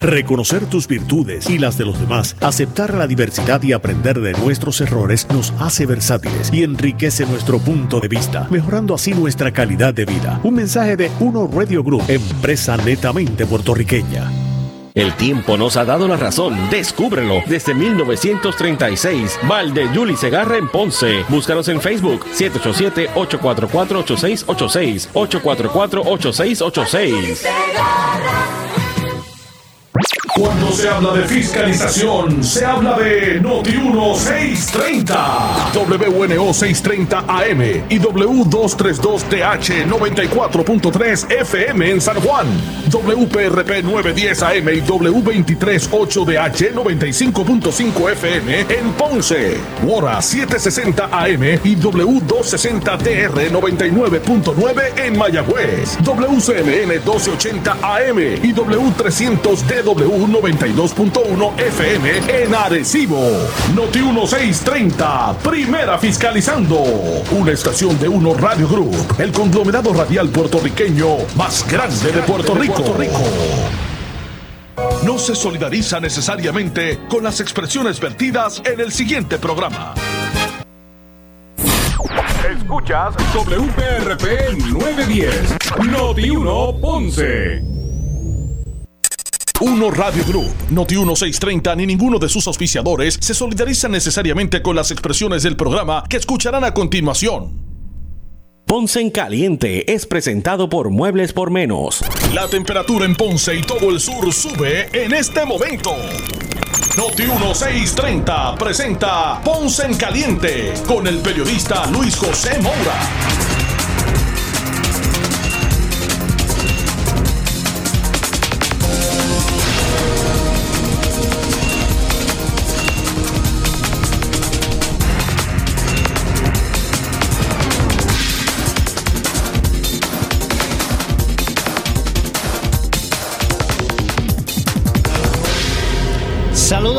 Reconocer tus virtudes y las de los demás, aceptar la diversidad y aprender de nuestros errores nos hace versátiles y enriquece nuestro punto de vista, mejorando así nuestra calidad de vida. Un mensaje de Uno Radio Group, empresa netamente puertorriqueña. El tiempo nos ha dado la razón. Descúbrelo. Desde 1936, Valde Yuli Segarra en Ponce. Búscanos en Facebook 787-844-8686. 844-8686. Cuando se habla de fiscalización, se habla de Noti 1630, WNO 630 AM y W232TH 94.3 FM en San Juan, WPRP 910 AM y W238DH 95.5 FM en Ponce, Wora 760 AM y W260TR 99.9 en Mayagüez, WCMN 1280 AM y W300DW 92.1 FM en Arecibo. Noti 1630, primera fiscalizando. Una estación de Uno Radio Group, el conglomerado radial puertorriqueño más grande de Puerto Rico. No se solidariza necesariamente con las expresiones vertidas en el siguiente programa. Escuchas WPRP 910, Noti 1 Ponce. Uno Radio Group, Noti 1630 ni ninguno de sus auspiciadores se solidarizan necesariamente con las expresiones del programa que escucharán a continuación. Ponce en Caliente es presentado por Muebles por Menos. La temperatura en Ponce y todo el sur sube en este momento. Noti 1630 presenta Ponce en Caliente con el periodista Luis José Moura.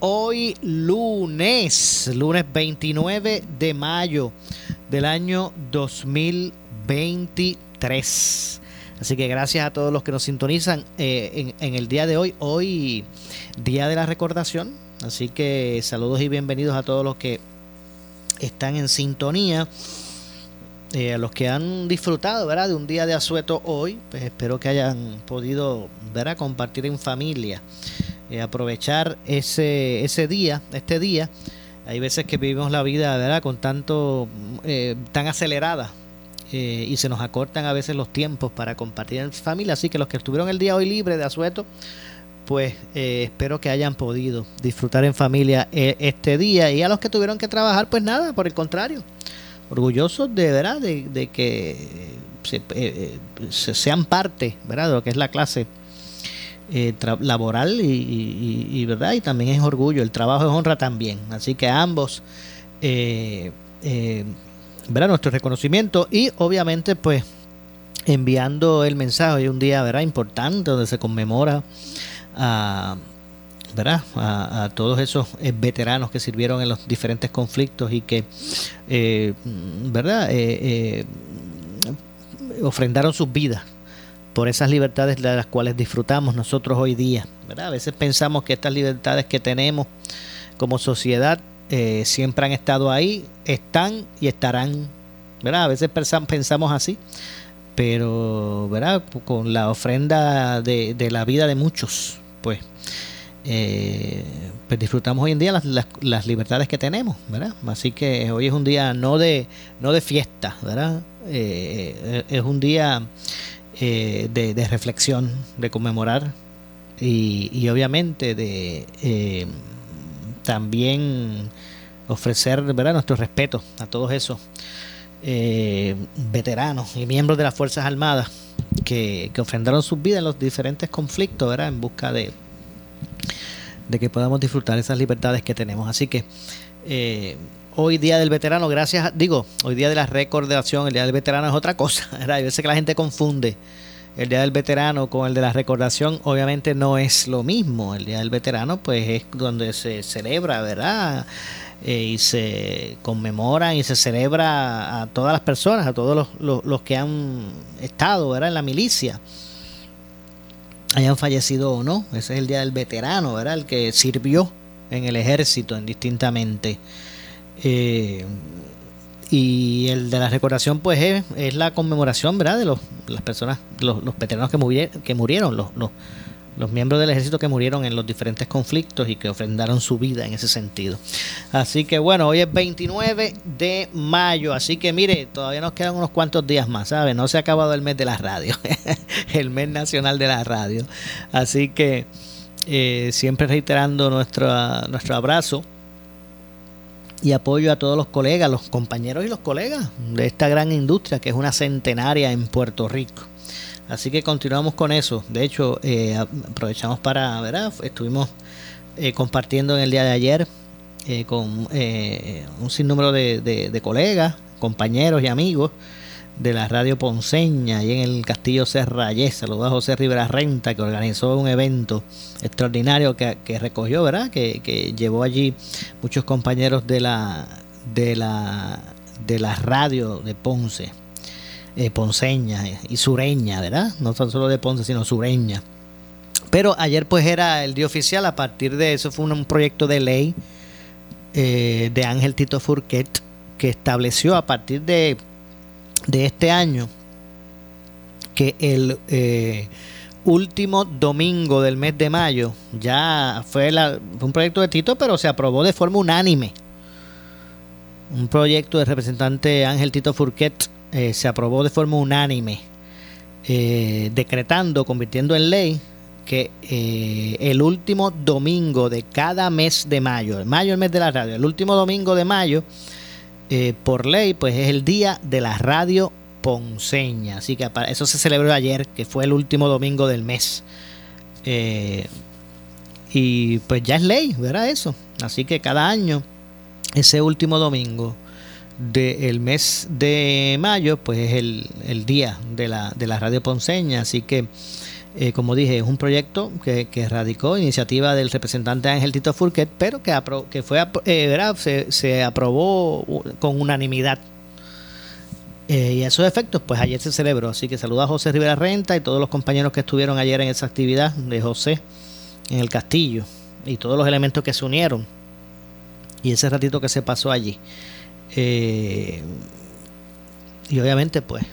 Hoy lunes, lunes 29 de mayo del año 2023. Así que gracias a todos los que nos sintonizan eh, en, el día de hoy, hoy día de la recordación. Así que saludos y bienvenidos a todos los que están en sintonía. Eh, a los que han disfrutado ¿verdad? de un día de asueto hoy, pues espero que hayan podido ¿verdad? compartir en familia, eh, aprovechar ese, ese día, este día, hay veces que vivimos la vida, ¿verdad? Con tanto, eh, tan acelerada eh, y se nos acortan a veces los tiempos para compartir en familia. Así que los que estuvieron el día hoy libre de asueto, pues eh, espero que hayan podido disfrutar en familia este día. Y a los que tuvieron que trabajar, pues nada, por el contrario, orgullosos de, ¿verdad? De, que se, sean parte, ¿verdad? De lo que es la clase eh, laboral y, verdad y también es orgullo el trabajo es honra también así que ambos eh, eh, ¿verdad? nuestro reconocimiento y obviamente pues enviando el mensaje de un día ¿verdad? importante donde se conmemora a, ¿verdad? A, todos esos veteranos que sirvieron en los diferentes conflictos y que ¿verdad? ofrendaron sus vidas por esas libertades de las cuales disfrutamos nosotros hoy día. A veces pensamos que estas libertades que tenemos como sociedad eh, siempre han estado ahí, están y estarán. ¿verdad? A veces pensamos así, pero ¿verdad? con la ofrenda de, la vida de muchos, pues, eh, pues disfrutamos hoy en día las, libertades que tenemos, ¿verdad? Así que hoy es un día no de, no de fiesta, ¿verdad? Eh, es un día eh, de, reflexión, de conmemorar y, obviamente de eh, también ofrecer ¿verdad? nuestro respeto a todos esos eh, veteranos y miembros de las Fuerzas Armadas que, que, ofrendaron sus vidas en los diferentes conflictos ¿verdad? en busca de, de que podamos disfrutar esas libertades que tenemos. Así que hoy día del veterano, gracias, digo, hoy día de la recordación, el día del veterano es otra cosa, ¿verdad? Hay veces que la gente confunde el día del veterano con el de la recordación, obviamente no es lo mismo. El día del veterano, pues es donde se celebra, ¿verdad? Eh, y se conmemora y se celebra a todas las personas, a todos los, los, que han estado, ¿verdad? En la milicia hayan fallecido o no. Ese es el día del veterano, ¿verdad? El que sirvió en el ejército indistintamente. Eh, y el de la recordación pues es, es la conmemoración verdad de los, las personas los, los veteranos que murieron, que murieron los, los, los, miembros del ejército que murieron en los diferentes conflictos y que ofrendaron su vida en ese sentido. Así que bueno hoy es 29 de mayo así que mire todavía nos quedan unos cuantos días más ¿sabe? no se ha acabado el mes de la radio el mes nacional de la radio. Así que eh, siempre reiterando nuestro, nuestro abrazo y apoyo a todos los colegas, los compañeros y los colegas de esta gran industria que es una centenaria en Puerto Rico. Así que continuamos con eso. De hecho, eh, aprovechamos para, ¿verdad? Estuvimos eh, compartiendo en el día de ayer eh, con un sinnúmero de, de colegas, compañeros y amigos de la radio Ponceña y en el Castillo Serrayés. Saludos a José Rivera Renta que organizó un evento extraordinario que, recogió, ¿verdad? Que, llevó allí muchos compañeros de la de la de la radio de Ponce, eh, Ponceña y Sureña, ¿verdad? No tan solo de Ponce, sino Sureña. Pero ayer pues era el día oficial, a partir de eso fue un, proyecto de ley eh, de Ángel Tito Furquet que estableció a partir de de este año que el eh, último domingo del mes de mayo ya fue, un proyecto de Tito, pero se aprobó de forma unánime. Un proyecto del representante Ángel Tito Furquet eh, se aprobó de forma unánime, eh, decretando, convirtiendo en ley que el último domingo de cada mes de mayo, mayo es el mes de la radio, el último domingo de mayo eh, por ley, pues es el día de la radio ponceña. Así que eso se celebró ayer, que fue el último domingo del mes. Eh, y pues ya es ley, ¿verdad? Eso. Así que cada año, ese último domingo del mes de mayo, pues es el, el día de la, de la radio ponceña. Así que eh, como dije, es un proyecto que, radicó iniciativa del representante Ángel Tito Furquet, pero que, que fue, eh, Se, aprobó con unanimidad. Eh, y a esos efectos, pues ayer se celebró. Así que saluda a José Rivera Renta y todos los compañeros que estuvieron ayer en esa actividad de José en el castillo y todos los elementos que se unieron y ese ratito que se pasó allí. y obviamente, pues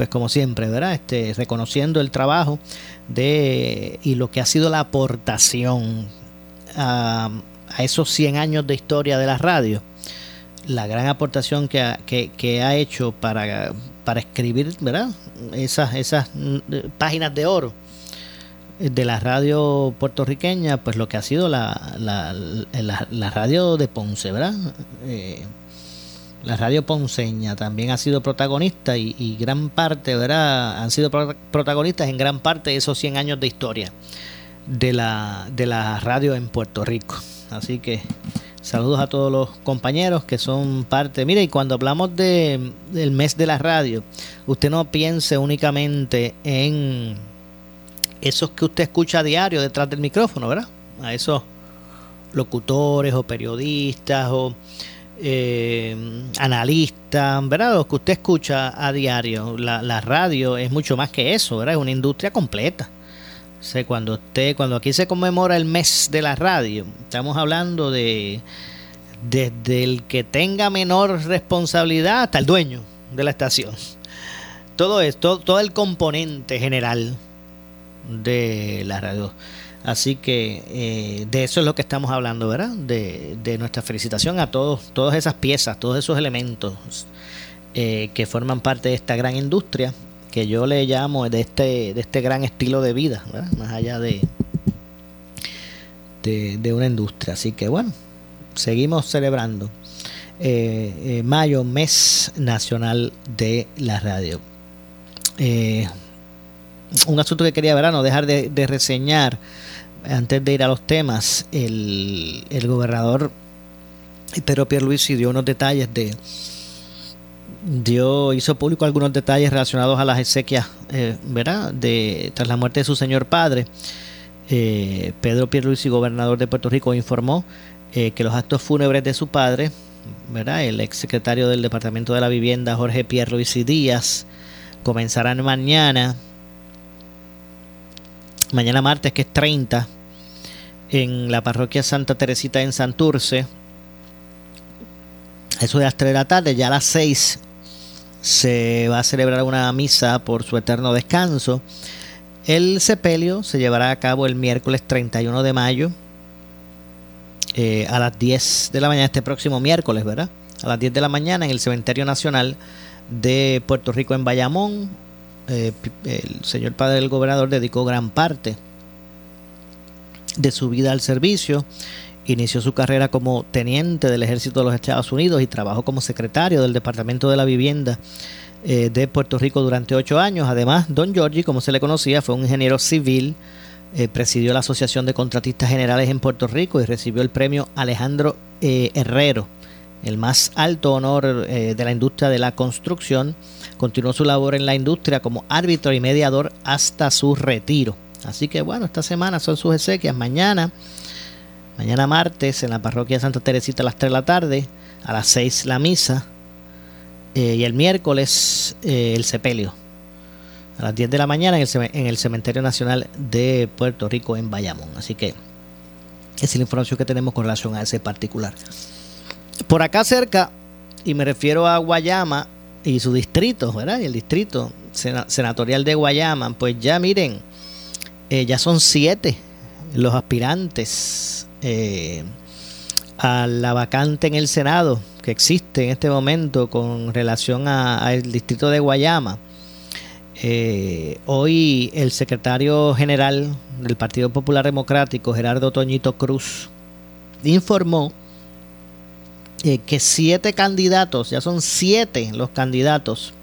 pues como siempre, ¿verdad? Este, reconociendo el trabajo de y lo que ha sido la aportación a, esos 100 años de historia de la radio, la gran aportación que ha, hecho para, para escribir, ¿verdad? Esas, esas mm, páginas de oro de la radio puertorriqueña, pues lo que ha sido la, la, la, radio de Ponce, ¿verdad? Eh, la radio ponceña también ha sido protagonista y, gran parte, ¿verdad? Han sido protagonistas en gran parte de esos 100 años de historia de la, de la radio en Puerto Rico. Así que saludos a todos los compañeros que son parte. Mire, y cuando hablamos de, del mes de la radio, usted no piense únicamente en esos que usted escucha a diario detrás del micrófono, ¿verdad? A esos locutores o periodistas o eh, analistas, ¿verdad? Los que usted escucha a diario. La, la radio es mucho más que eso, ¿verdad? Es una industria completa cuando usted, cuando aquí se conmemora el mes de la radio, estamos hablando de desde el que tenga menor responsabilidad hasta el dueño de la estación. Todo esto, todo el componente general de la radio. Así que eh, de eso es lo que estamos hablando, ¿verdad? De, de nuestra felicitación a todos, todas esas piezas, todos esos elementos eh, que forman parte de esta gran industria que yo le llamo de este, de este gran estilo de vida, más allá de, de, una industria. Así que bueno, seguimos celebrando eh, eh, mayo, mes nacional de la radio. Eh, un asunto que quería ver, no dejar de, reseñar antes de ir a los temas, el, gobernador Pedro Pierluisi dio unos detalles de dio hizo público algunos detalles relacionados a las exequias, eh, ¿verdad? De tras la muerte de su señor padre. Eh, Pedro Pierluisi, gobernador de Puerto Rico, informó eh, que los actos fúnebres de su padre, ¿verdad? El ex secretario del Departamento de la Vivienda, Jorge Pierluisi Díaz, comenzarán mañana, mañana martes, que es 30, en la parroquia Santa Teresita en Santurce. Eso de las 3 de la tarde, ya a las 6 se va a celebrar una misa por su eterno descanso. El sepelio se llevará a cabo el miércoles 31 de mayo eh, a las 10 de la mañana, este próximo miércoles, ¿verdad? A las 10 de la mañana en el Cementerio Nacional de Puerto Rico en Bayamón. Eh, el señor padre del gobernador dedicó gran parte de su vida al servicio Inició su carrera como teniente del ejército de los Estados Unidos y trabajó como secretario del Departamento de la Vivienda eh, de Puerto Rico durante ocho años. Además, Don Giorgi, como se le conocía, fue un ingeniero civil, eh, presidió la Asociación de Contratistas Generales en Puerto Rico y recibió el premio Alejandro Herrero, el más alto honor de la industria de la construcción. Continuó su labor en la industria como árbitro y mediador hasta su retiro. Así que bueno, esta semana son sus exequias. Mañana Mañana martes en la parroquia de Santa Teresita a las 3 de la tarde, a las 6 la misa eh, y el miércoles eh, el sepelio. A las 10 de la mañana en el, en el Cementerio Nacional de Puerto Rico en Bayamón. Así que esa es la información que tenemos con relación a ese particular. Por acá cerca, y me refiero a Guayama y su distrito, ¿verdad? Y el distrito senatorial de Guayama, pues ya miren, eh, ya son siete los aspirantes eh, a la vacante en el Senado que existe en este momento con relación al distrito de Guayama. Eh, hoy el secretario general del Partido Popular Democrático, Gerardo Toñito Cruz, informó eh, que siete candidatos, ya son siete los candidatos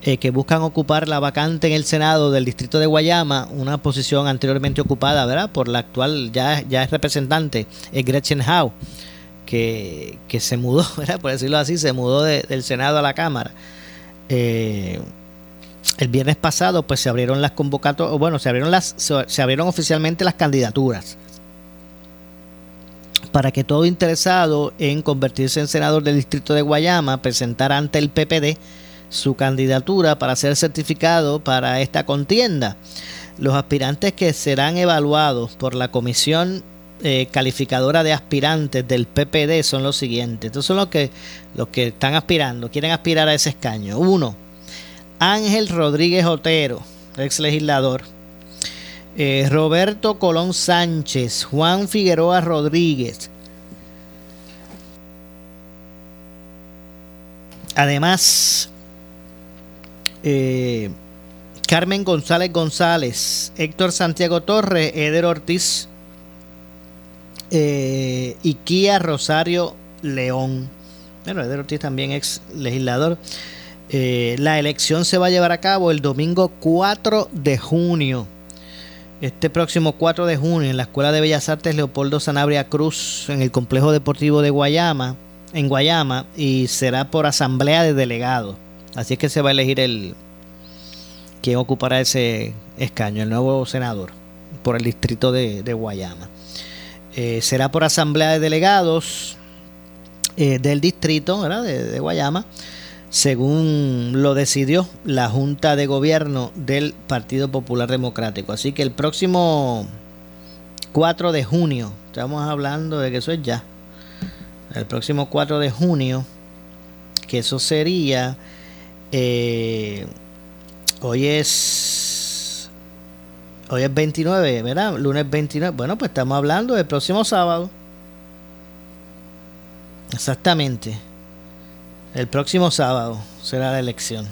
eh, que buscan ocupar la vacante en el Senado del distrito de Guayama, una posición anteriormente ocupada ¿verdad? por la actual, ya, ya es representante, es Gretchen Howe, que, se mudó, ¿verdad? por decirlo así, se mudó del Senado a la Cámara. Eh, el viernes pasado pues se abrieron las convocatorias, bueno, se abrieron, las, se abrieron oficialmente las candidaturas para que todo interesado en convertirse en senador del distrito de Guayama presentara ante el PPD su candidatura para ser certificado para esta contienda. Los aspirantes que serán evaluados por la comisión eh, calificadora de aspirantes del PPD son los siguientes. Estos son los que, los que están aspirando, quieren aspirar a ese escaño. Uno, Ángel Rodríguez Otero, ex legislador. Eh, Roberto Colón Sánchez, Juan Figueroa Rodríguez. Además, eh, Carmen González González, Héctor Santiago Torres, Eder Ortiz eh, Kia Rosario León. Bueno, Eder Ortiz también ex legislador. Eh, la elección se va a llevar a cabo el domingo 4 de junio este próximo 4 de junio en la Escuela de Bellas Artes Leopoldo Sanabria Cruz en el Complejo Deportivo de Guayama, en Guayama, y será por asamblea de delegados. Así es que se va a elegir el quien ocupará ese escaño, el nuevo senador por el distrito de, Guayama. Eh, será por asamblea de delegados eh, del distrito de Guayama según lo decidió la Junta de Gobierno del Partido Popular Democrático. Así que el próximo 4 de junio, estamos hablando de que eso es ya, el próximo 4 de junio, que eso sería, eh, hoy es, hoy es 29, ¿verdad? Lunes 29, bueno, pues estamos hablando del próximo sábado. Exactamente. El próximo sábado será la elección.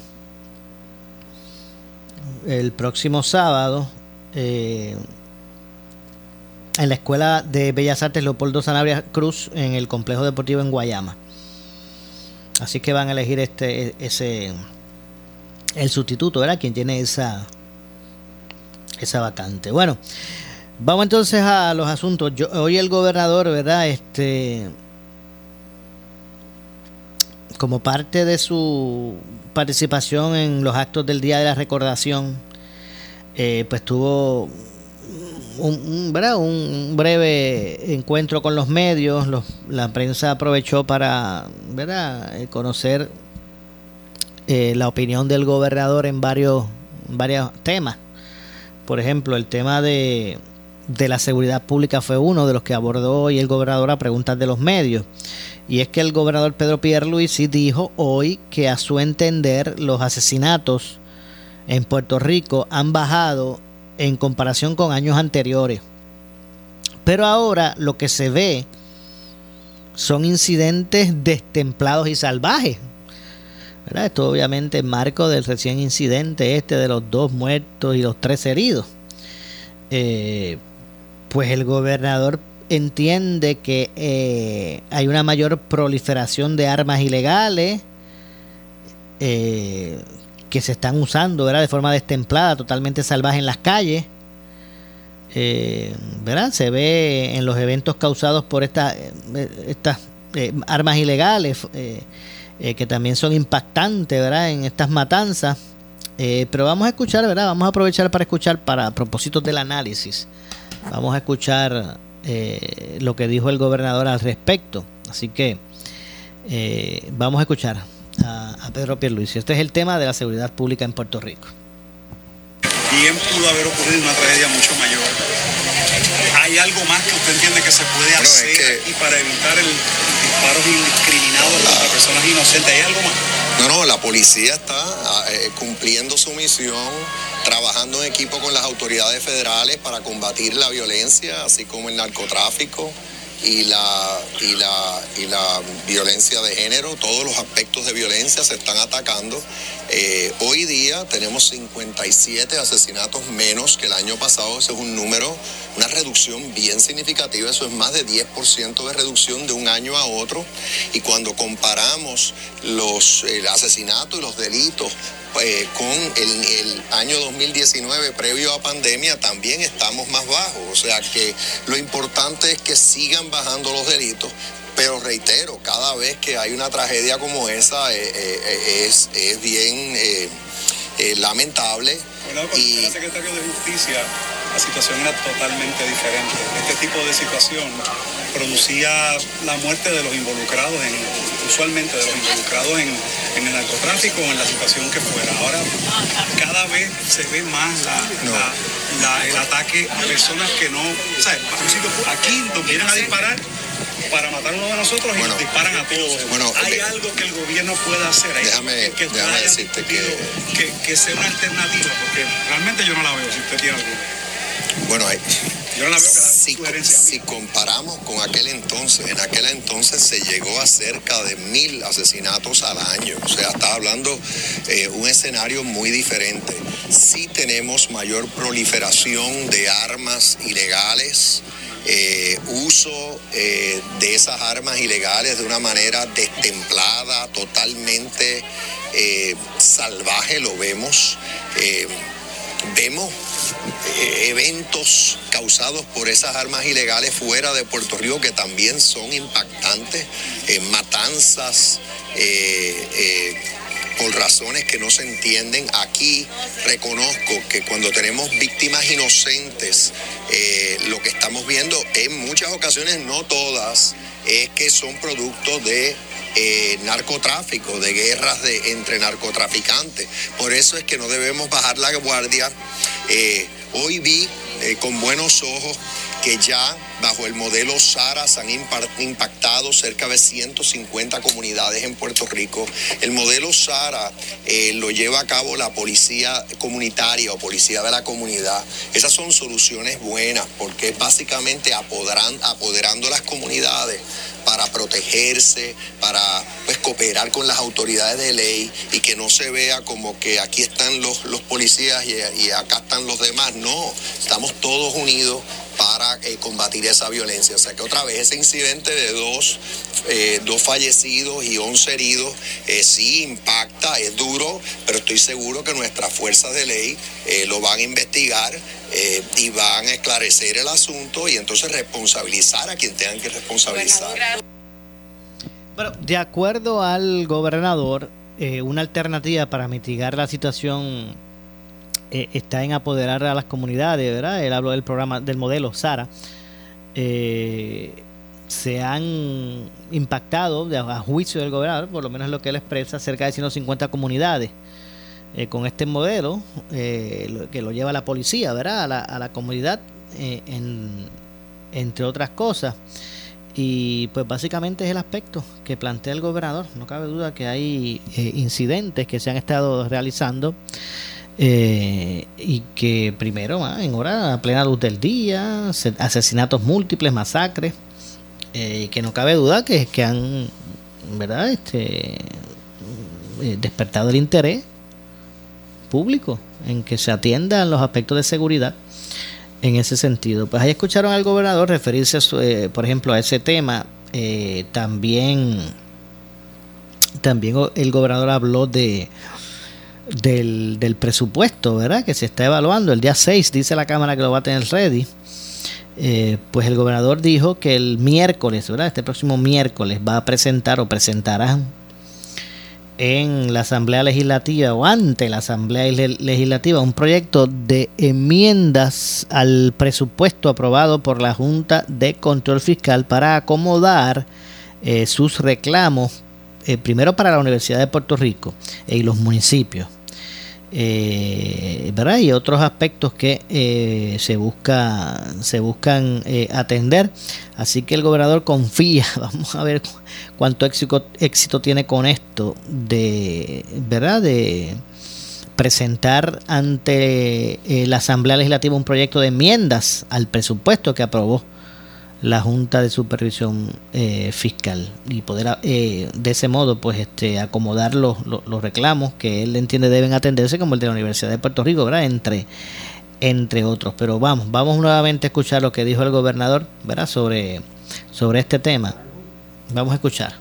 El próximo sábado, eh, en la Escuela de Bellas Artes Leopoldo Sanabria Cruz, en el Complejo Deportivo en Guayama. Así que van a elegir este, ese, el sustituto, ¿verdad? Quien tiene esa, esa vacante. Bueno, vamos entonces a los asuntos. Yo, hoy el gobernador, ¿verdad? Este como parte de su participación en los actos del Día de la Recordación, eh, pues tuvo un, breve encuentro con los medios. la prensa aprovechó para. Eh, conocer eh, la opinión del gobernador en varios, varios temas. Por ejemplo, el tema de, de la seguridad pública fue uno de los que abordó hoy el gobernador a preguntas de los medios. Y es que el gobernador Pedro Pierluisi dijo hoy que a su entender los asesinatos en Puerto Rico han bajado en comparación con años anteriores. Pero ahora lo que se ve son incidentes destemplados y salvajes. Esto obviamente en marco del recién incidente este de los dos muertos y los tres heridos. Eh, pues el gobernador entiende que eh, hay una mayor proliferación de armas ilegales eh, que se están usando de forma destemplada, totalmente salvaje en las calles. Eh, ¿verdad? Se ve en los eventos causados por estas armas ilegales que también son impactantes ¿verdad? en estas matanzas. pero vamos a escuchar, ¿verdad? Vamos a aprovechar para escuchar para propósitos del análisis. Vamos a escuchar eh, lo que dijo el gobernador al respecto. Así que eh, vamos a escuchar a, a Pedro Pierluisi. Este es el tema de la seguridad pública en Puerto Rico. Bien pudo haber ocurrido una tragedia mucho mayor. ¿Hay algo más que usted entiende que se puede hacer y para evitar el disparo indiscriminado contra personas inocentes? ¿Hay algo más? No, no, la policía está ah, eh, cumpliendo su misión, trabajando en equipo con las autoridades federales para combatir la violencia, así como el narcotráfico y la, y la, y la violencia de género, todos los aspectos de violencia se están atacando. Eh, hoy día tenemos 57 asesinatos menos que el año pasado, ese es un número, una reducción bien significativa, eso es más de 10% de reducción de un año a otro. Y cuando comparamos los el asesinato y los delitos eh, con el, el, año 2019 previo a pandemia también estamos más bajos. O sea que lo importante es que sigan bajando los delitos. Pero reitero, cada vez que hay una tragedia como esa eh, eh, es, es, bien lamentable. Bueno, y... el secretario de Justicia, la situación era totalmente diferente. Este tipo de situación producía la muerte de los involucrados, en, usualmente de los involucrados en, el narcotráfico o en la situación que fuera. Ahora cada vez se ve más el ataque a personas que no... O sea, aquí nos vienen a disparar para matar uno de nosotros y nos disparan a todos. Bueno, hay algo que el gobierno pueda hacer. ahí déjame, que, déjame decirte que... que... que... sea una alternativa, porque realmente yo no la veo si usted tiene algo. Bueno, hay, si, comparamos con aquel entonces, en aquel entonces se llegó a cerca de mil asesinatos al año. O sea, está hablando eh, un escenario muy diferente. Sí tenemos mayor proliferación de armas ilegales. Eh, uso eh, de esas armas ilegales de una manera destemplada, totalmente salvaje, lo vemos. Vemos eh, eventos causados por esas armas ilegales fuera de Puerto Rico que también son impactantes, eh, matanzas, eh, por razones que no se entienden. Aquí reconozco que cuando tenemos víctimas inocentes, lo que estamos viendo en muchas ocasiones, no todas, es que son producto de narcotráfico, de guerras de, entre narcotraficantes. Por eso es que no debemos bajar la guardia. Hoy vi eh, con buenos ojos que ya bajo el modelo SARA se han impactado cerca de 150 comunidades en Puerto Rico. El modelo SARA eh, lo lleva a cabo la policía comunitaria o policía de la comunidad. Esas son soluciones buenas porque básicamente apoderando las comunidades para protegerse, para pues, cooperar con las autoridades de ley y que no se vea como que aquí están los, los policías y acá están los demás. No, estamos todos unidos para eh, combatir esa violencia. O sea que otra vez ese incidente de dos, eh, dos fallecidos y once heridos eh, sí impacta, es duro, pero estoy seguro que nuestras fuerzas de ley lo van a investigar y van a esclarecer el asunto y entonces responsabilizar a quien tengan que responsabilizar. Bueno, de acuerdo al gobernador, una alternativa para mitigar la situación eh, está en apoderar a las comunidades, ¿verdad? Él habló del programa, del modelo SARA. Eh, se han impactado, a juicio del gobernador, por lo menos lo que él expresa, cerca de 150 comunidades. Eh, con este modelo que lo lleva la policía, ¿verdad? A la, comunidad, entre otras cosas. Y pues básicamente es el aspecto que plantea el gobernador. No cabe duda que hay incidentes que se han estado realizando eh, y que primero, ah, en hora a plena luz del día, asesinatos múltiples, masacres, eh, que no cabe duda que, que han ¿verdad? Este, eh, despertado el interés público en que se atiendan los aspectos de seguridad en ese sentido. Pues ahí escucharon al gobernador referirse, eh, por ejemplo, a ese tema. también, también el gobernador habló de del, del, presupuesto, ¿verdad? Que se está evaluando. El día 6 dice la Cámara que lo va a tener ready. Eh, pues el gobernador dijo que el miércoles, ¿verdad? Este próximo miércoles va a presentar o presentará en la Asamblea Legislativa o ante la Asamblea Legislativa un proyecto de enmiendas al presupuesto aprobado por la Junta de Control Fiscal para acomodar eh, sus reclamos eh, primero para la Universidad de Puerto Rico y los municipios. Eh, ¿verdad? y otros aspectos que eh, se busca se buscan atender así que el gobernador confía vamos a ver cuánto éxito, éxito tiene con esto de verdad de presentar ante la Asamblea Legislativa un proyecto de enmiendas al presupuesto que aprobó la Junta de Supervisión eh, Fiscal y poder eh, de ese modo pues este acomodar los, los, reclamos que él entiende deben atenderse como el de la Universidad de Puerto Rico, ¿verdad? Entre, entre otros. Pero vamos, vamos nuevamente a escuchar lo que dijo el gobernador, ¿verdad? Sobre, sobre este tema. Vamos a escuchar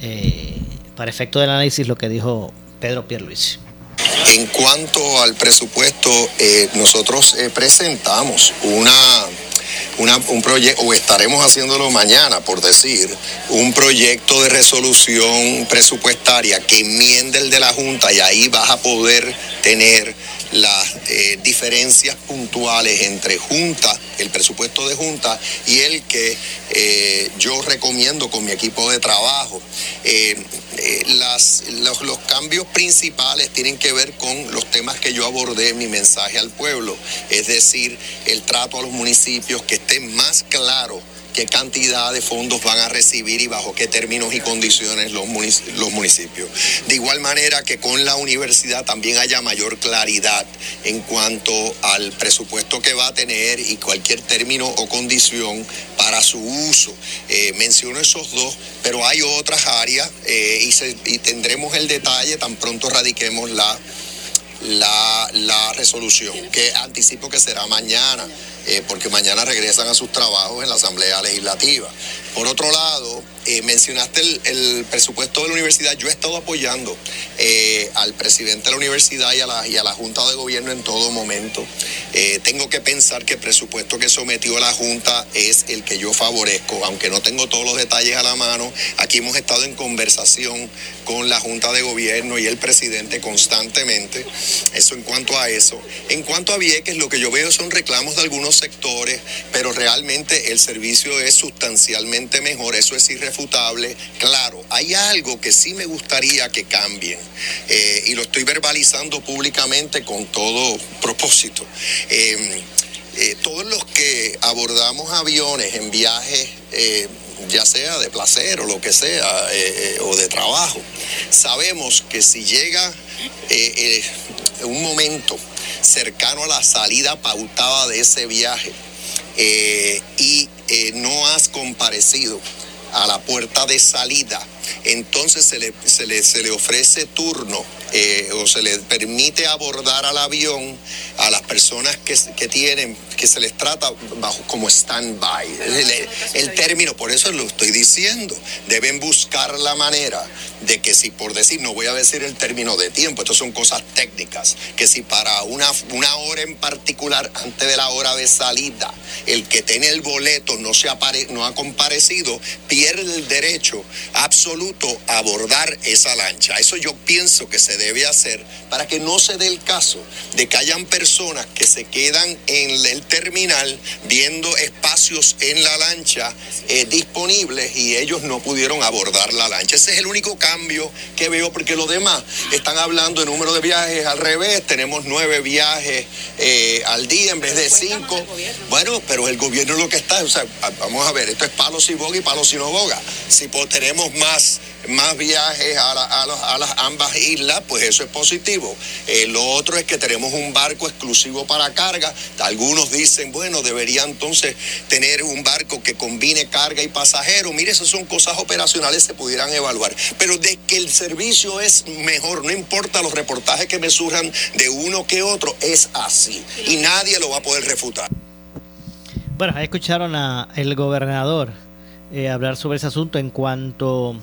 eh, para efecto del análisis lo que dijo Pedro Pierluisi. En cuanto al presupuesto, nosotros presentamos una un proyecto, o estaremos haciéndolo mañana, por decir, un proyecto de resolución presupuestaria que enmiende el de la Junta y ahí vas a poder tener las eh, diferencias puntuales entre Junta, el presupuesto de Junta y el que eh, yo recomiendo con mi equipo de trabajo. Eh, los, los, cambios principales tienen que ver con los temas que yo abordé en mi mensaje al pueblo, es decir, el trato a los municipios que esté más claro qué cantidad de fondos van a recibir y bajo qué términos y condiciones los, municipios. De igual manera que con la universidad también haya mayor claridad en cuanto al presupuesto que va a tener y cualquier término o condición para su uso. Eh, menciono esos dos, pero hay otras áreas eh, y, tendremos el detalle tan pronto radiquemos la, la, la resolución, que anticipo que será mañana. Eh, porque mañana regresan a sus trabajos en la Asamblea Legislativa. Por otro lado, eh, mencionaste el, presupuesto de la universidad. Yo he estado apoyando eh, al presidente de la universidad y a la, y a la Junta de Gobierno en todo momento. Tengo que pensar que el presupuesto que sometió la Junta es el que yo favorezco, aunque no tengo todos los detalles a la mano. Aquí hemos estado en conversación con la Junta de Gobierno y el presidente constantemente. Eso en cuanto a eso. En cuanto a Vieques, lo que yo veo son reclamos de algunos sectores, pero realmente el servicio es sustancialmente mejor. Eso es irrefutable. Claro, hay algo que sí me gustaría que cambien eh, y lo estoy verbalizando públicamente con todo propósito. Eh, eh, todos los que abordamos aviones en viajes ya sea de placer o lo que sea, eh, eh, o de trabajo, sabemos que si llega eh, un momento cercano a la salida pautada de ese viaje y no has comparecido a la puerta de salida, entonces se le, se le, se le ofrece turno eh, o se le permite abordar al avión a las personas que, que tienen, que se les trata bajo como stand-by. El, el, término, por eso lo estoy diciendo, deben buscar la manera de que si por decir, no voy a decir el término de tiempo, esto son cosas técnicas, que si para una, una hora en particular, antes de la hora de salida, el que tiene el boleto no, se apare, no ha comparecido, pierde el derecho absoluto a abordar esa lancha. Eso yo pienso que se debe hacer para que no se dé el caso de que hayan personas que se quedan en el terminal viendo espacios en la lancha eh, disponibles y ellos no pudieron abordar la lancha. Ese es el único cambio que veo porque los demás están hablando de número de viajes al revés. Tenemos nueve viajes eh, al día en vez de cinco. Bueno, pero el gobierno lo que está, o sea, vamos a ver, esto es palo si boga y palo si no boga. Si tenemos más más viajes a, las ambas islas, pues eso es positivo. Eh, lo otro es que tenemos un barco exclusivo para carga. Algunos dicen, bueno, debería entonces tener un barco que combine carga y pasajero. Mire, esas son cosas operacionales que se pudieran evaluar. Pero de que el servicio es mejor, no importa los reportajes que me surjan de uno que otro, es así. Y nadie lo va a poder refutar. Bueno, escucharon al gobernador eh, hablar sobre ese asunto en cuanto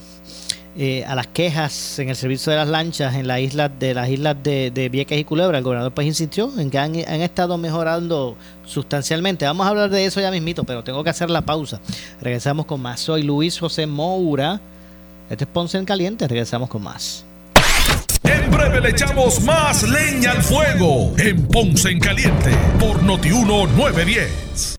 eh, a las quejas en el servicio de las lanchas en las islas de las islas de, Vieques y Culebra, el gobernador pues insistió en que han, estado mejorando sustancialmente. Vamos a hablar de eso ya mismito, pero tengo que hacer la pausa. Regresamos con más. Soy Luis José Moura. Este es Ponce en Caliente. Regresamos con más. En breve le echamos más leña al fuego en Ponce en Caliente por Notiuno 910.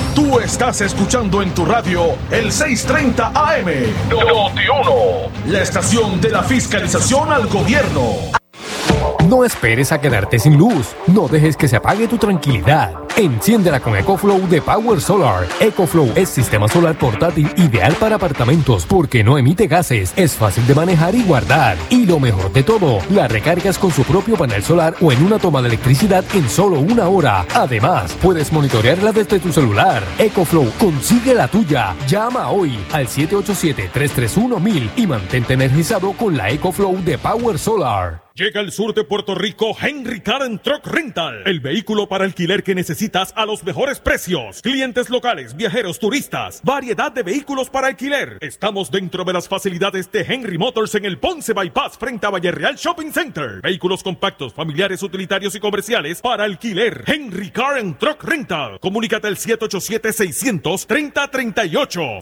Tú estás escuchando en tu radio el 630 AM. Noti 1. La estación de la fiscalización al gobierno. No esperes a quedarte sin luz. No dejes que se apague tu tranquilidad. Enciéndela con EcoFlow de Power Solar. EcoFlow es sistema solar portátil ideal para apartamentos porque no emite gases, es fácil de manejar y guardar. Y lo mejor de todo, la recargas con su propio panel solar o en una toma de electricidad en solo una hora. Además, puedes monitorearla desde tu celular. EcoFlow, consigue la tuya. Llama hoy al 787-331-1000 y mantente energizado con la EcoFlow de Power Solar. Llega al sur de Puerto Rico Henry Karen Truck Rental, el vehículo para alquiler que necesitas a los mejores precios. Clientes locales, viajeros, turistas, variedad de vehículos para alquiler. Estamos dentro de las facilidades de Henry Motors en el Ponce Bypass frente a Valle Real Shopping Center. Vehículos compactos, familiares, utilitarios y comerciales para alquiler. Henry Karen Truck Rental. Comunícate al 787 600 3038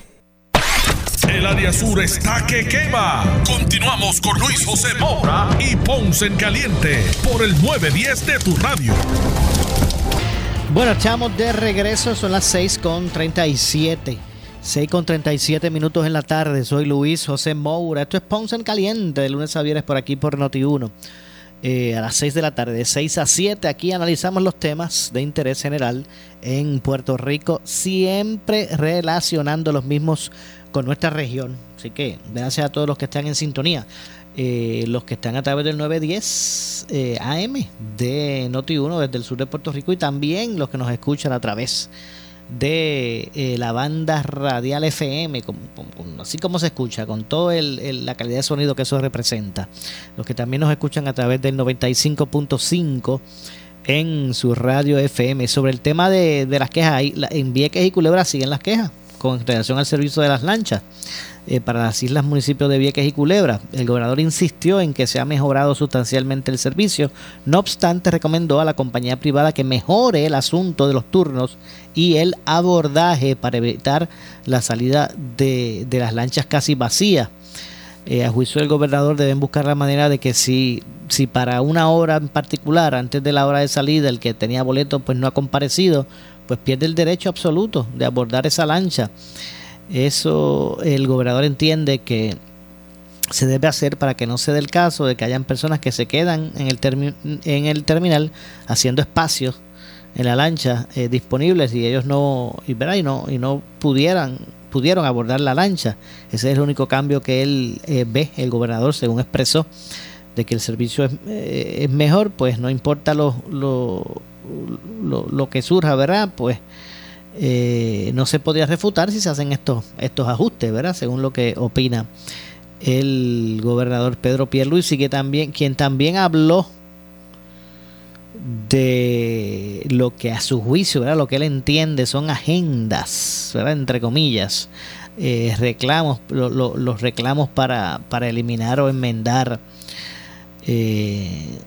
El área sur está que quema. Continuamos con Luis José Moura y Ponce en Caliente por el 910 de tu radio. Bueno, estamos de regreso, son las 6 con 37. 6 con 37 minutos en la tarde. Soy Luis José Moura. Esto es Ponce en Caliente, de lunes a viernes por aquí por Noti1. Eh, a las 6 de la tarde, de 6 a 7, aquí analizamos los temas de interés general en Puerto Rico, siempre relacionando los mismos con nuestra región. Así que gracias a todos los que están en sintonía. Eh, los que están a través del 910 eh, AM de Noti1 desde el sur de Puerto Rico y también los que nos escuchan a través de eh, la banda radial FM, así como se escucha, con toda la calidad de sonido que eso representa. Los que también nos escuchan a través del 95.5 en su radio FM. Sobre el tema de, las quejas, en Vieques y Culebra siguen las quejas con relación al servicio de las lanchas eh, para las islas municipios de Vieques y Culebra. El gobernador insistió en que se ha mejorado sustancialmente el servicio, no obstante recomendó a la compañía privada que mejore el asunto de los turnos y el abordaje para evitar la salida de, las lanchas casi vacías. Eh, a juicio del gobernador deben buscar la manera de que si, si para una hora en particular, antes de la hora de salida, el que tenía boleto pues no ha comparecido, pues pierde el derecho absoluto de abordar esa lancha. Eso el gobernador entiende que se debe hacer para que no se dé el caso de que hayan personas que se quedan en el, en el terminal haciendo espacios en la lancha eh, disponibles y ellos no y, y no y no pudieran pudieron abordar la lancha ese es el único cambio que él eh, ve el gobernador según expresó de que el servicio es, eh, es mejor pues no importa lo, lo, lo, que surja, ¿verdad? Pues eh, no se podría refutar si se hacen estos, estos ajustes, ¿verdad? Según lo que opina el gobernador Pedro Pierluisi, que también, quien también habló de lo que a su juicio, ¿verdad? lo que él entiende son agendas, ¿verdad? entre comillas, eh, reclamos, los reclamos para, para eliminar o enmendar eh,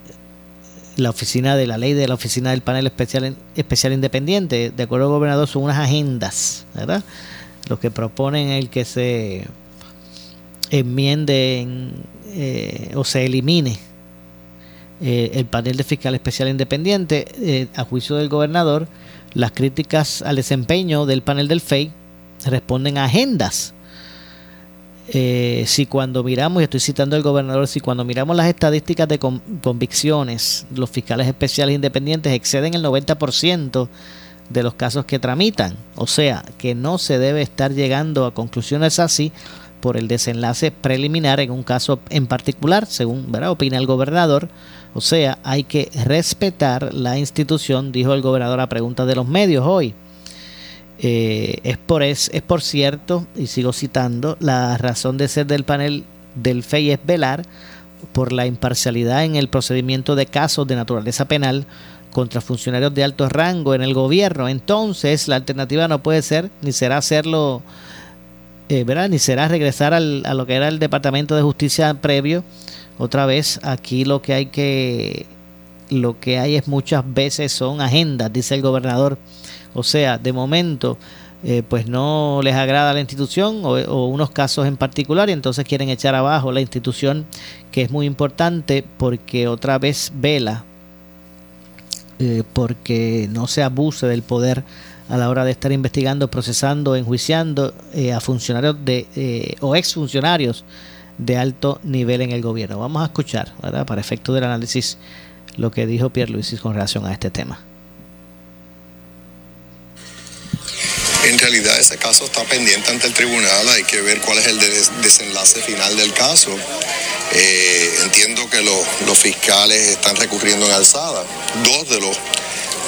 la oficina de la ley de la oficina del panel especial, especial independiente, de acuerdo al gobernador, son unas agendas, ¿verdad? Lo que proponen el que se enmiende eh, o se elimine eh, el panel de fiscal especial independiente, eh, a juicio del gobernador, las críticas al desempeño del panel del FEI responden a agendas eh, si cuando miramos, y estoy citando al gobernador, si cuando miramos las estadísticas de convicciones, los fiscales especiales independientes exceden el 90% de los casos que tramitan. O sea, que no se debe estar llegando a conclusiones así por el desenlace preliminar en un caso en particular, según opina el gobernador. O sea, hay que respetar la institución, dijo el gobernador a preguntas de los medios hoy. Eh, es, por, es, es por cierto, y sigo citando, la razón de ser del panel del FEI es velar por la imparcialidad en el procedimiento de casos de naturaleza penal contra funcionarios de alto rango en el gobierno. Entonces, la alternativa no puede ser ni será hacerlo, eh, ¿verdad? Ni será regresar al, a lo que era el Departamento de Justicia previo. Otra vez, aquí lo que hay que, lo que hay es muchas veces son agendas, dice el gobernador o sea, de momento, eh, pues no les agrada la institución o, unos casos en particular y entonces quieren echar abajo la institución que es muy importante porque otra vez vela eh, porque no se abuse del poder a la hora de estar investigando, procesando, enjuiciando eh, a funcionarios de o exfuncionarios de alto nivel en el gobierno. Vamos a escuchar, ¿verdad? para efecto del análisis, lo que dijo Pierre Luis con relación a este tema. En realidad ese caso está pendiente ante el tribunal, hay que ver cuál es el desenlace final del caso. Eh, entiendo que los, fiscales están recurriendo en alzada. Dos de los,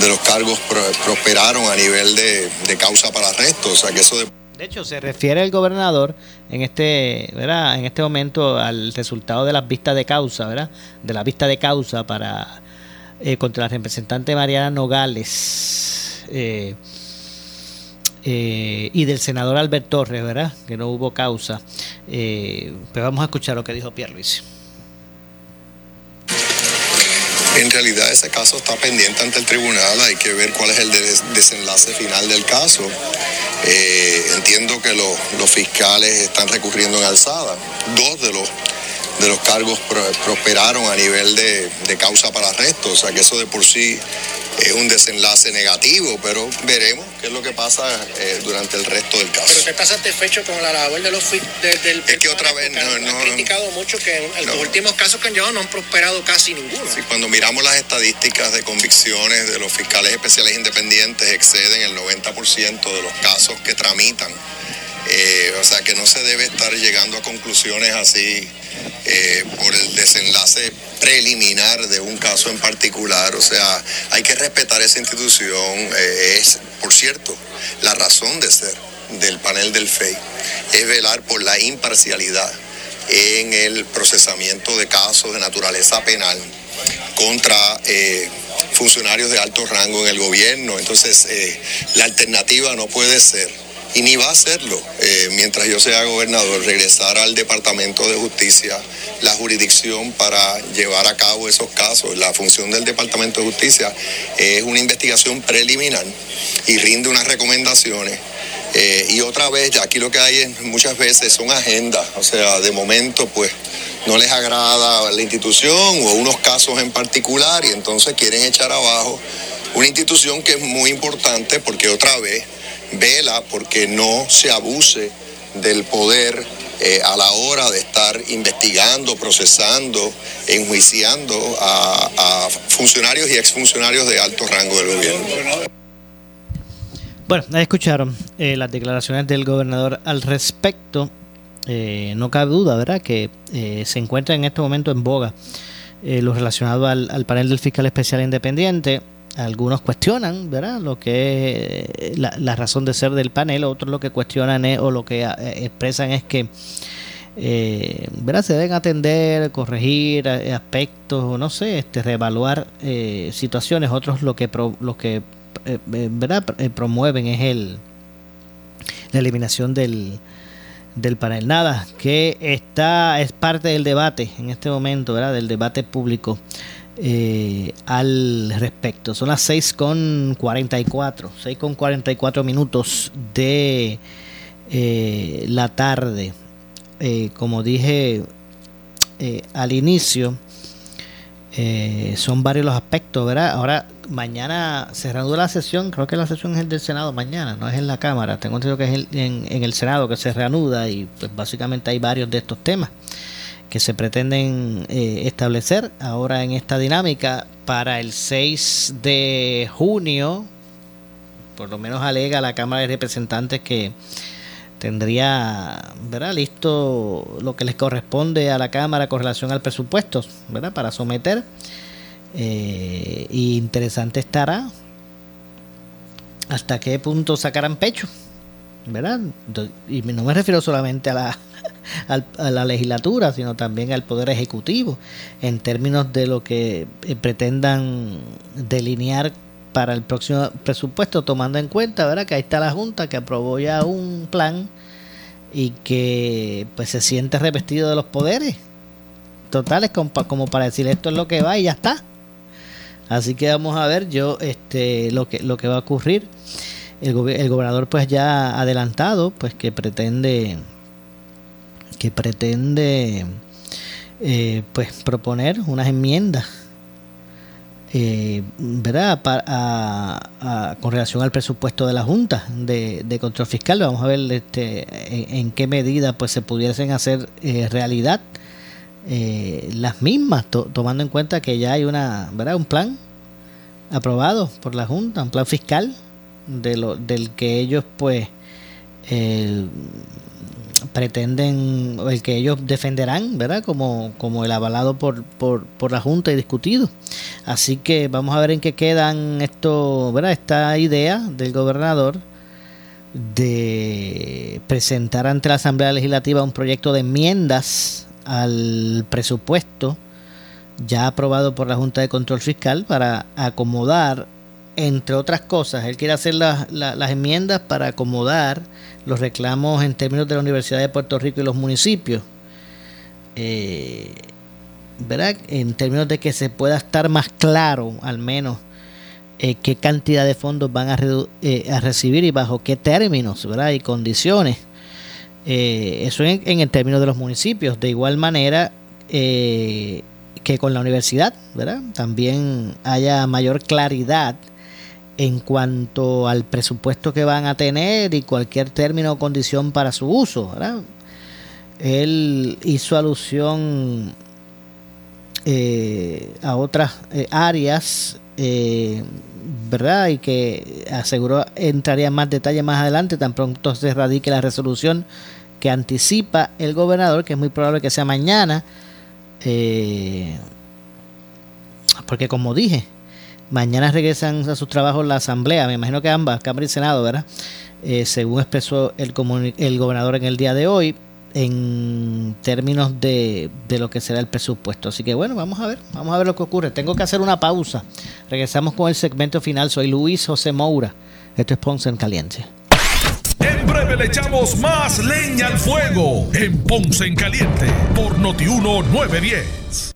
de los cargos prosperaron a nivel de, causa para arresto, o sea que eso... De... de hecho, se refiere el gobernador en este, ¿verdad? en este momento al resultado de las vistas de causa, ¿verdad? De la vista de causa para eh, contra la representante Mariana Nogales. Eh, eh, y del senador Albert Torres, ¿verdad? Que no hubo causa. Eh, pero vamos a escuchar lo que dijo Pierre Luis. En realidad ese caso está pendiente ante el tribunal, hay que ver cuál es el desenlace final del caso. Eh, entiendo que los fiscales están recurriendo en alzada. Dos de los, de los cargos prosperaron a nivel de, de causa para arresto, o sea que eso de por sí es un desenlace negativo, pero veremos qué es lo que pasa eh, durante el resto del caso. Pero te está satisfecho con la labor de los del Es que otra vez no, no, criticado mucho que en los últimos casos que han llevado no han prosperado casi ninguno. Sí, cuando miramos las estadísticas de convicciones de los fiscales especiales independientes exceden el 90% de los casos que tramitan. Eh, o sea que no se debe estar llegando a conclusiones así eh, por el desenlace preliminar de un caso en particular. O sea, hay que respetar esa institución. Eh, es, por cierto, la razón de ser del panel del FEI es velar por la imparcialidad en el procesamiento de casos de naturaleza penal contra eh, funcionarios de alto rango en el gobierno. Entonces, la alternativa no puede ser y ni va a hacerlo eh, mientras yo sea gobernador, regresar al Departamento de Justicia la jurisdicción para llevar a cabo esos casos. La función del Departamento de Justicia es una investigación preliminar y rinde unas recomendaciones. Eh, y otra vez, ya aquí lo que hay es, muchas veces son agendas, o sea, de momento pues no les agrada la institución o unos casos en particular y entonces quieren echar abajo una institución que es muy importante porque otra vez vela porque no se abuse del poder eh, a la hora de estar investigando, procesando, enjuiciando a, funcionarios y exfuncionarios de alto rango del gobierno. Bueno, escucharon eh, las declaraciones del gobernador al respecto. Eh, no cabe duda, ¿verdad?, que se encuentra en este momento en boga lo relacionado al panel del fiscal especial independiente algunos cuestionan, ¿verdad? Lo que es la, razón de ser del panel, otros lo que cuestionan es, o lo que eh, expresan es que eh, ¿verdad? se deben atender, corregir eh, aspectos, o no sé, este, reevaluar eh, situaciones, otros lo que, lo que ¿verdad? promueven es el la eliminación del, del panel. Nada, que está, es parte del debate en este momento, ¿verdad? Del debate público eh, al respecto. Son las 6 con 44, 6 con 44 minutos de eh, la tarde. Eh, como dije al inicio, Eh, son varios los aspectos, ¿verdad? Ahora, mañana se reanuda la sesión, creo que la sesión es el del Senado mañana, no es en la Cámara, tengo entendido que es en, en, el Senado que se reanuda y pues básicamente hay varios de estos temas que se pretenden eh, establecer ahora en esta dinámica para el 6 de junio, por lo menos alega la Cámara de Representantes que tendría ¿verdad? listo lo que les corresponde a la Cámara con relación al presupuesto ¿verdad? para someter. Eh, y interesante estará hasta qué punto sacarán pecho. ¿Verdad? Y no me refiero solamente a la, a la legislatura, sino también al Poder Ejecutivo, en términos de lo que eh, pretendan delinear para el próximo presupuesto, tomando en cuenta ¿verdad? que ahí está la Junta que aprobó ya un plan y que pues se siente revestido de los poderes totales como para decir esto es lo que va y ya está. Así que vamos a ver yo este lo que lo que va a ocurrir. El, el gobernador pues ya ha adelantado pues que pretende que pretende eh, pues proponer unas enmiendas eh, ¿verdad? con relación al presupuesto de la Junta de, Control Fiscal. Vamos a ver este, en, qué medida pues se pudiesen hacer eh, realidad eh, las mismas, tomando en cuenta que ya hay una, ¿verdad? un plan aprobado por la Junta, un plan fiscal de lo, del que ellos pues pretenden, el que ellos defenderán, ¿verdad? Como, como el avalado por, por, por, la Junta y discutido. Así que vamos a ver en qué quedan esto, ¿verdad? Esta idea del gobernador de presentar ante la Asamblea Legislativa un proyecto de enmiendas al presupuesto ya aprobado por la Junta de Control Fiscal para acomodar, entre otras cosas, él quiere hacer las, enmiendas para acomodar los reclamos en términos de la Universidad de Puerto Rico y los municipios. Eh, ¿verdad? En términos de que se pueda estar más claro, al menos, eh, qué cantidad de fondos van a, eh, a, recibir y bajo qué términos ¿verdad? y condiciones. eso en, en, el término de los municipios. De igual manera que con la universidad, ¿verdad? También haya mayor claridad en cuanto al presupuesto que van a tener y cualquier término o condición para su uso. Él hizo alusión eh, a otras eh, áreas, eh, ¿verdad? Y que aseguró entraría en más detalle más adelante, tan pronto se radique la resolución que anticipa el gobernador, que es muy probable que sea mañana, porque como dije, Mañana regresan a sus trabajos la Asamblea, me imagino que ambas, Cámara y Senado, ¿verdad? Eh, según expresó el, gobernador en el día de hoy, en términos de, de, lo que será el presupuesto. Así que bueno, vamos a ver, vamos a ver lo que ocurre. Tengo que hacer una pausa. Regresamos con el segmento final. Soy Luis José Moura. Esto es Ponce en Caliente. En breve le echamos más leña al fuego en Ponce en Caliente por Notiuno 910.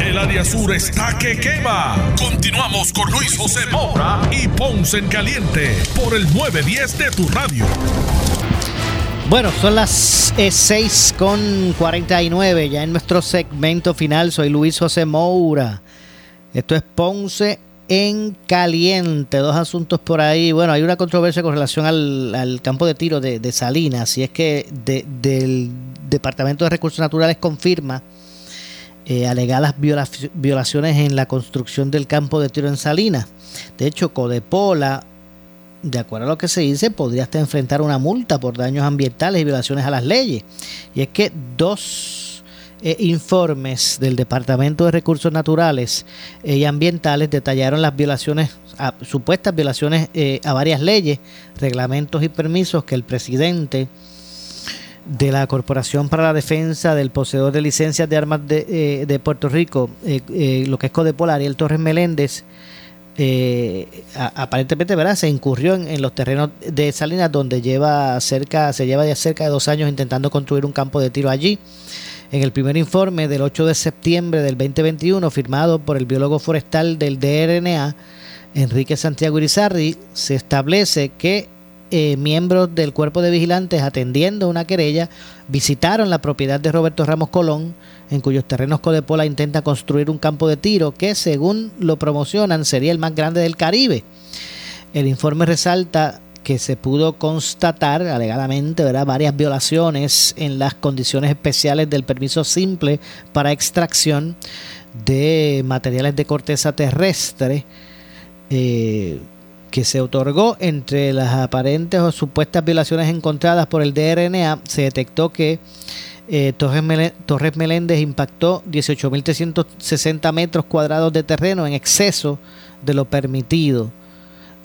El área sur está que quema. Continuamos con Luis José Moura y Ponce en Caliente por el 910 de tu radio. Bueno, son las 6 con 49 ya en nuestro segmento final. Soy Luis José Moura. Esto es Ponce en caliente. Dos asuntos por ahí. Bueno, hay una controversia con relación al, campo de tiro de, Salinas. Y es que del Departamento de Recursos Naturales confirma eh, alegadas violaciones en la construcción del campo de tiro en Salinas. De hecho, Codepola, de acuerdo a lo que se dice, podría hasta enfrentar una multa por daños ambientales y violaciones a las leyes. Y es que dos eh, informes del Departamento de Recursos Naturales eh, y Ambientales detallaron las violaciones, supuestas violaciones a varias leyes, reglamentos y permisos que el presidente de la Corporación para la Defensa del Poseedor de Licencias de Armas de, eh, de Puerto Rico, eh, eh, lo que es Codepolar, Ariel Torres Meléndez, aparentemente ¿verdad? se incurrió en, los terrenos de Salinas donde lleva cerca, se lleva ya cerca de dos años intentando construir un campo de tiro allí. En el primer informe del 8 de septiembre del 2021, firmado por el biólogo forestal del DRNA, Enrique Santiago Irizarri, se establece que eh, miembros del cuerpo de vigilantes atendiendo una querella visitaron la propiedad de Roberto Ramos Colón, en cuyos terrenos Codepola intenta construir un campo de tiro que, según lo promocionan, sería el más grande del Caribe. El informe resalta que se pudo constatar alegadamente ¿verdad? varias violaciones en las condiciones especiales del permiso simple para extracción de materiales de corteza terrestre. Eh, que se otorgó entre las aparentes o supuestas violaciones encontradas por el DRNA, se detectó que eh, Torres, Meléndez impactó 18.360 metros cuadrados de terreno en exceso de lo permitido.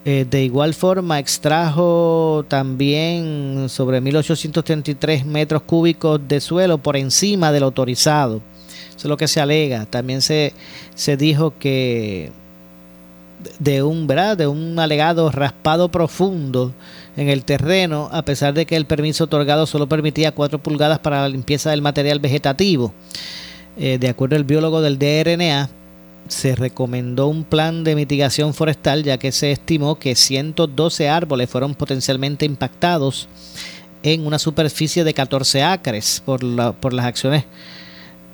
Eh, de igual forma, extrajo también sobre 1.833 metros cúbicos de suelo por encima del autorizado. Eso es lo que se alega. También se, se dijo que de un, ¿verdad? de un alegado raspado profundo en el terreno, a pesar de que el permiso otorgado solo permitía 4 pulgadas para la limpieza del material vegetativo. Eh, de acuerdo al biólogo del DRNA, se recomendó un plan de mitigación forestal ya que se estimó que 112 árboles fueron potencialmente impactados en una superficie de 14 acres por, la, por las acciones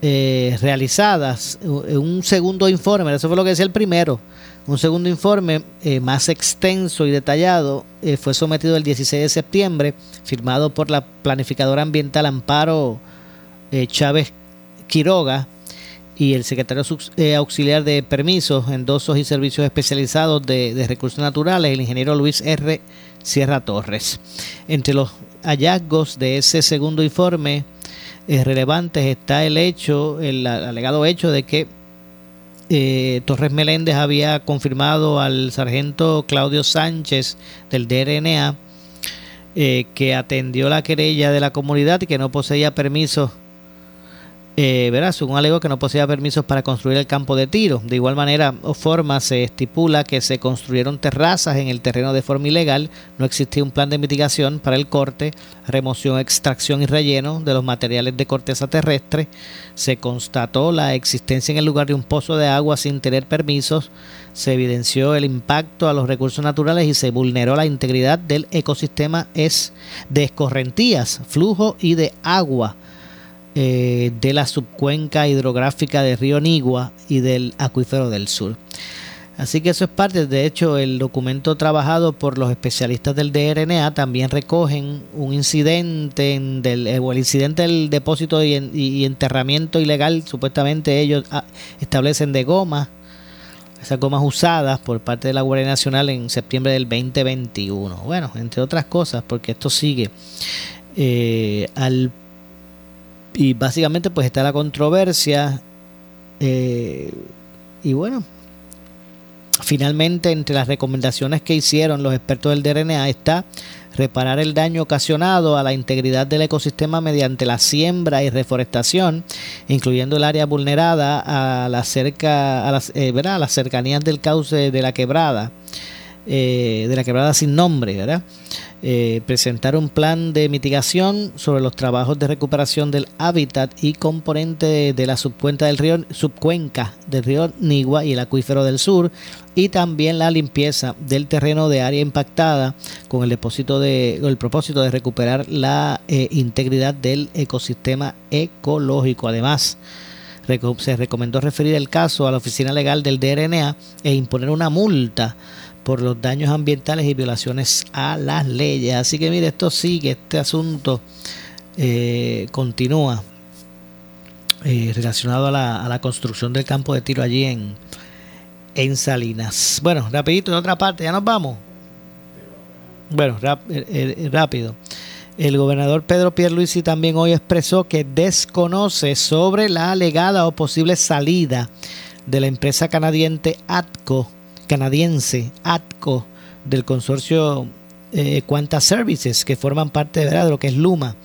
eh, realizadas. Un segundo informe, eso fue lo que decía el primero, un segundo informe eh, más extenso y detallado eh, fue sometido el 16 de septiembre, firmado por la planificadora ambiental Amparo eh, Chávez Quiroga y el secretario auxiliar de permisos, endosos y servicios especializados de, recursos naturales, el ingeniero Luis R. Sierra Torres. Entre los hallazgos de ese segundo informe relevantes está el hecho, el alegado hecho de que eh, Torres Meléndez había confirmado al sargento Claudio Sánchez del DRNA eh, que atendió la querella de la comunidad y que no poseía permisos eh, verás, según alegó que no poseía permisos para construir el campo de tiro. De igual manera o forma se estipula que se construyeron terrazas en el terreno de forma ilegal, no existía un plan de mitigación para el corte, remoción, extracción y relleno de los materiales de corteza terrestre, se constató la existencia en el lugar de un pozo de agua sin tener permisos, se evidenció el impacto a los recursos naturales y se vulneró la integridad del ecosistema. Es de escorrentías, flujo y de agua eh, de la subcuenca hidrográfica del río Nigua y del acuífero del sur. Así que eso es parte, de hecho, el documento trabajado por los especialistas del DRNA también recogen un incidente del, eh, o el incidente del depósito y, enterramiento ilegal, supuestamente ellos ah, establecen de goma, esas gomas usadas por parte de la Guardia Nacional en septiembre del 2021. Bueno, entre otras cosas, porque esto sigue. Eh, al y básicamente pues está la controversia eh, y bueno finalmente entre las recomendaciones que hicieron los expertos del DRNA está reparar el daño ocasionado a la integridad del ecosistema mediante la siembra y reforestación, incluyendo el área vulnerada a la cerca a las, eh, a las cercanías del cauce de la quebrada, eh, de la quebrada sin nombre, ¿verdad? Eh, presentar un plan de mitigación sobre los trabajos de recuperación del hábitat y componente de, la subcuenca del río subcuenca del río Nigua y el acuífero del sur y también la limpieza del terreno de área impactada con el depósito de el propósito de recuperar la eh, integridad del ecosistema ecológico. Además se recomendó referir el caso a la oficina legal del DRNA e imponer una multa por los daños ambientales y violaciones a las leyes. Así que mire, esto sigue, este asunto eh, continúa eh, relacionado a la, a la, construcción del campo de tiro allí en, en Salinas. Bueno, rapidito, en otra parte, ya nos vamos. Bueno, eh, rápido. El gobernador Pedro Pierluisi también hoy expresó que desconoce sobre la alegada o posible salida de la empresa canadiense ATCO canadiense ATCO del consorcio eh, Services que forman parte de lo que es Luma.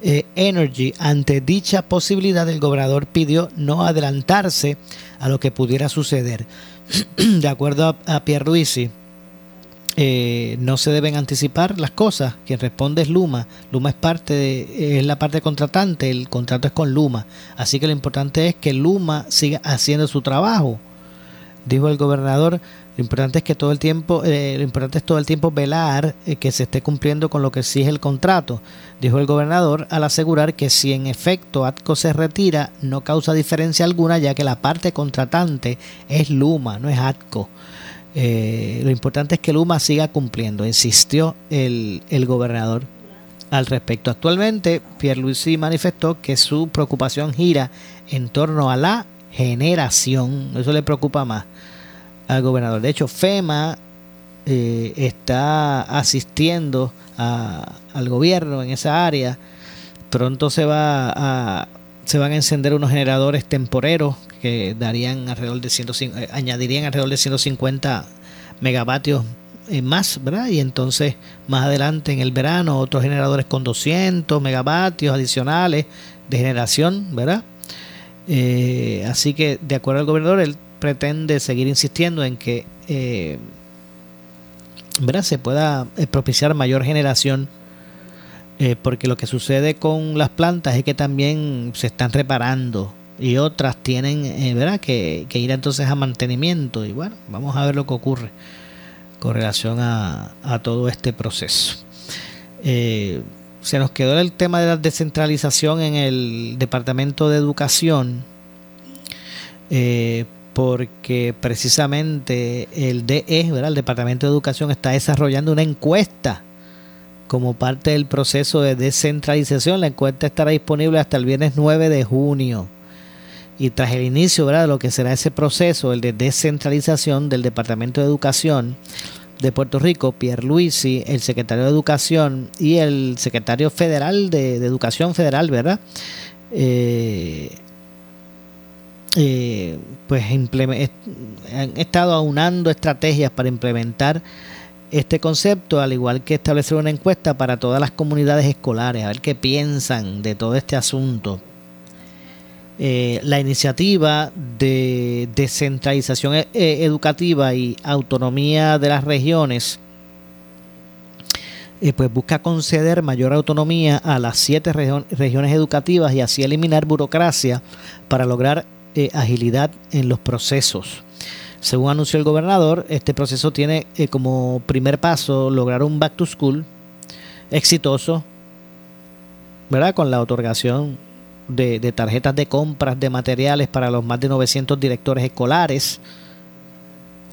eh, Energy. Ante dicha posibilidad, el gobernador pidió no adelantarse a lo que pudiera suceder. de acuerdo a, a Pierluisi, eh, no se deben anticipar las cosas. Quien responde es Luma. Luma es parte de, es la parte contratante, el contrato es con Luma. Así que lo importante es que Luma siga haciendo su trabajo. Dijo el gobernador, lo importante es que todo el tiempo, eh, lo importante es todo el tiempo velar eh, que se esté cumpliendo con lo que exige el contrato. Dijo el gobernador al asegurar que si en efecto ATCO se retira, no causa diferencia alguna, ya que la parte contratante es Luma, no es ATCO. Eh, lo importante es que Luma siga cumpliendo, insistió el, el gobernador al respecto. Actualmente, Pierluisi manifestó que su preocupación gira en torno a la generación. Eso le preocupa más al gobernador. De hecho, FEMA eh, está asistiendo a, al gobierno en esa área. Pronto se va a se van a encender unos generadores temporeros que darían alrededor de 150, eh, añadirían alrededor de 150 megavatios eh, más, ¿verdad? Y entonces más adelante en el verano otros generadores con 200 megavatios adicionales de generación, ¿verdad? Eh, así que de acuerdo al gobernador, él pretende seguir insistiendo en que ¿verdad? se pueda propiciar mayor generación eh, porque lo que sucede con las plantas es que también se están reparando y otras tienen eh, ¿verdad? Que, ir entonces a mantenimiento y bueno, vamos a ver lo que ocurre con relación a, todo este proceso. Eh, se nos quedó el tema de la descentralización en el Departamento de Educación, porque precisamente el DE, ¿verdad? el Departamento de Educación, está desarrollando una encuesta como parte del proceso de descentralización. La encuesta estará disponible hasta el viernes 9 de junio. Y tras el inicio ¿verdad? de lo que será ese proceso, el de descentralización del Departamento de Educación de Puerto Rico, Pierre Luisi, el secretario de Educación y el secretario federal de, Educación Federal, ¿verdad? Eh, eh, pues han estado aunando estrategias para implementar este concepto, al igual que establecer una encuesta para todas las comunidades escolares, a ver qué piensan de todo este asunto. Eh, la iniciativa de descentralización eh, educativa y autonomía de las regiones pues busca conceder mayor autonomía a las siete regiones educativas y así eliminar burocracia para lograr agilidad en los procesos. Según anunció el gobernador, este proceso tiene eh, como primer paso lograr un back to school exitoso, ¿verdad? Con la otorgación de, tarjetas de compras de materiales para los más de 900 directores escolares,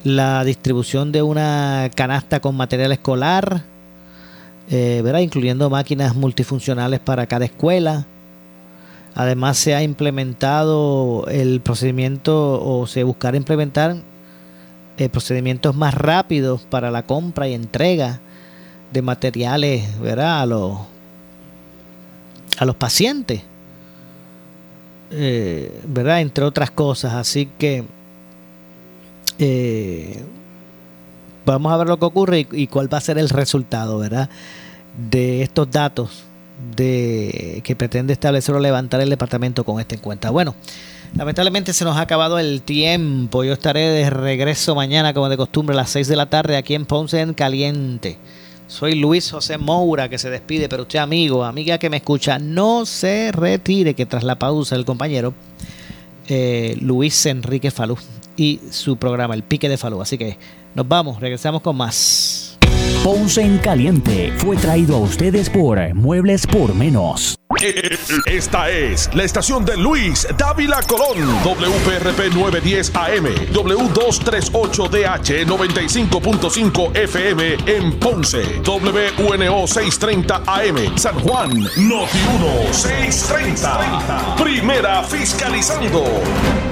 la distribución de una canasta con material escolar, eh, ¿verdad? incluyendo máquinas multifuncionales para cada escuela. Además se ha implementado el procedimiento o se buscará implementar eh, procedimientos más rápidos para la compra y entrega de materiales ¿verdad? A, los, a los pacientes. Eh, ¿verdad? Entre otras cosas. Así que eh, vamos a ver lo que ocurre y, cuál va a ser el resultado, ¿verdad? De estos datos de que pretende establecer o levantar el departamento con esta encuesta. Bueno, Lamentablemente se nos ha acabado el tiempo. Yo estaré de regreso mañana, como de costumbre, a las 6 de la tarde aquí en Ponce en Caliente. Soy Luis José Moura que se despide, pero usted amigo, amiga que me escucha, no se retire que tras la pausa el compañero eh, Luis Enrique Falú y su programa El Pique de Falú. Así que nos vamos, regresamos con más. Ponce en Caliente fue traído a ustedes por Muebles por Menos. Esta es la estación de Luis Dávila Colón, WPRP 910 AM, W238DH 95.5 FM en Ponce, WNO 630 AM, San Juan, Noti 1 630. Primera fiscalizando.